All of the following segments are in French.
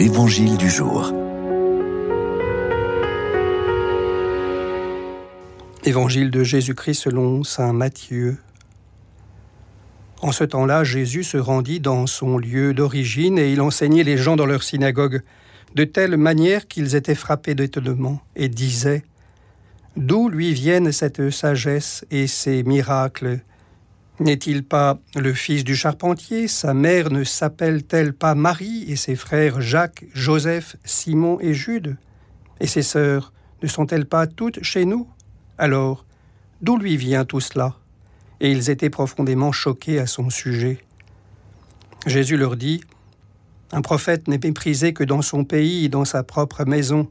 L'Évangile du jour. Évangile de Jésus-Christ selon Saint Matthieu. En ce temps-là, Jésus se rendit dans son lieu d'origine et il enseignait les gens dans leur synagogue, de telle manière qu'ils étaient frappés d'étonnement et disaient D'où lui viennent cette sagesse et ces miracles? N'est-il pas le fils du charpentier? Sa mère ne s'appelle-t-elle pas Marie et ses frères Jacques, Joseph, Simon et Jude? Et ses sœurs ne sont-elles pas toutes chez nous? Alors, d'où lui vient tout cela? Et ils étaient profondément choqués à son sujet. Jésus leur dit Un prophète n'est méprisé que dans son pays et dans sa propre maison.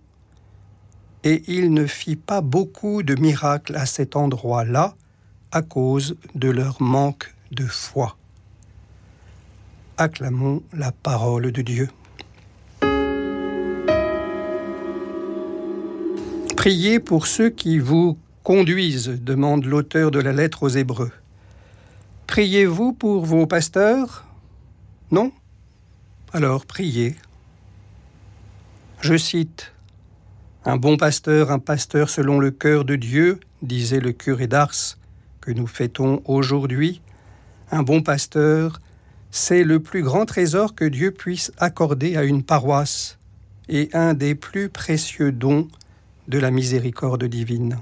Et il ne fit pas beaucoup de miracles à cet endroit-là à cause de leur manque de foi. Acclamons la parole de Dieu. Priez pour ceux qui vous conduisent, demande l'auteur de la lettre aux Hébreux. Priez-vous pour vos pasteurs? Non? Alors priez. Je cite Un bon pasteur, un pasteur selon le cœur de Dieu, disait le curé d'Ars, que nous fêtons aujourd'hui, un bon pasteur, c'est le plus grand trésor que Dieu puisse accorder à une paroisse et un des plus précieux dons de la miséricorde divine.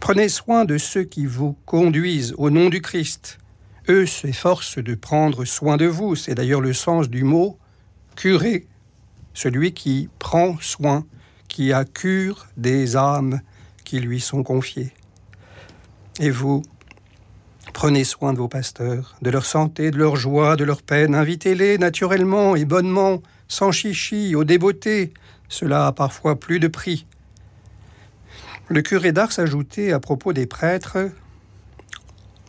Prenez soin de ceux qui vous conduisent au nom du Christ. Eux s'efforcent de prendre soin de vous. C'est d'ailleurs le sens du mot curé, celui qui prend soin, qui a cure des âmes qui lui sont confiées. Et vous, prenez soin de vos pasteurs, de leur santé, de leur joie, de leur peine. Invitez-les naturellement et bonnement, sans chichi, aux débeautés. Cela a parfois plus de prix. Le curé d'Ars ajoutait à propos des prêtres,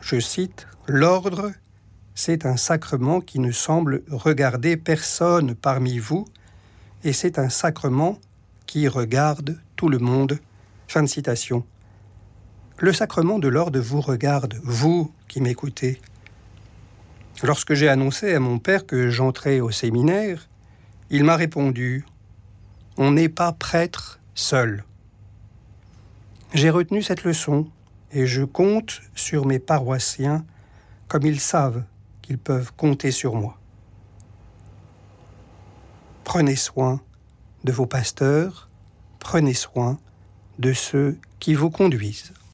je cite, L'ordre, c'est un sacrement qui ne semble regarder personne parmi vous, et c'est un sacrement qui regarde tout le monde. Fin de citation. Le sacrement de l'ordre vous regarde, vous qui m'écoutez. Lorsque j'ai annoncé à mon père que j'entrais au séminaire, il m'a répondu On n'est pas prêtre seul. J'ai retenu cette leçon et je compte sur mes paroissiens comme ils savent qu'ils peuvent compter sur moi. Prenez soin de vos pasteurs, prenez soin de ceux qui vous conduisent.